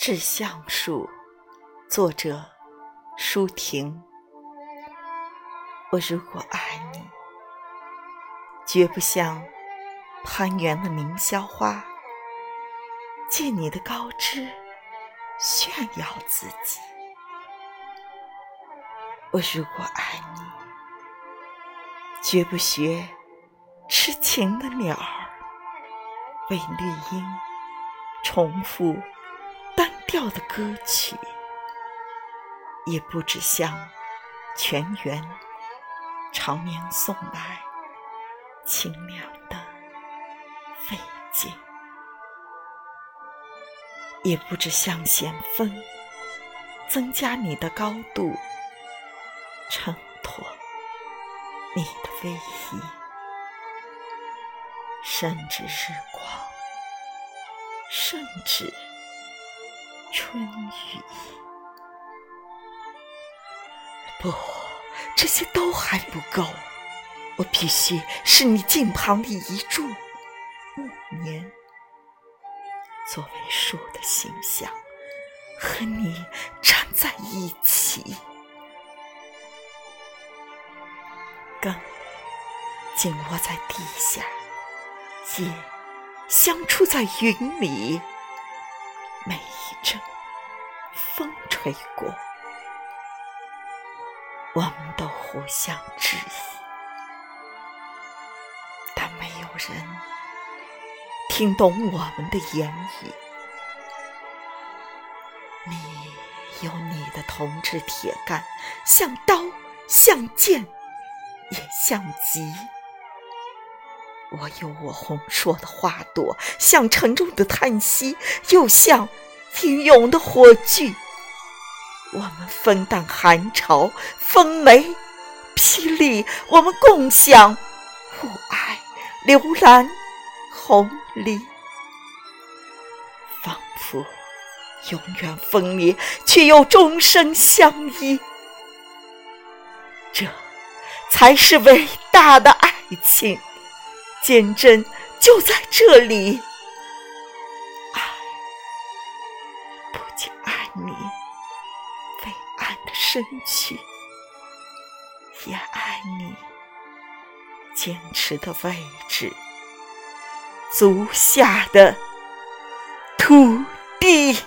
《致橡树》作者舒婷。我如果爱你，绝不像攀援的凌霄花，借你的高枝炫耀自己。我如果爱你，绝不学痴情的鸟儿，为绿荫重复。调的歌曲，也不止向泉源长绵送来清凉的费劲，也不止向险峰增加你的高度，衬托你的威仪，甚至日光，甚至。春雨，不，这些都还不够。我必须是你近旁的一柱木棉，作为树的形象，和你站在一起。根紧握在地下，叶相触在云里。每一阵风吹过，我们都互相质疑，但没有人听懂我们的言语。你有你的铜制铁杆，像刀，像剑，也像戟。我有我红硕的花朵，像沉重的叹息，又像英勇的火炬。我们分担寒潮、风雷、霹雳，我们共享雾霭、流岚、红梨，仿佛永远分离，却又终生相依。这才是伟大的爱情。坚贞就在这里，爱不仅爱你伟岸的身躯，也爱你坚持的位置，足下的土地。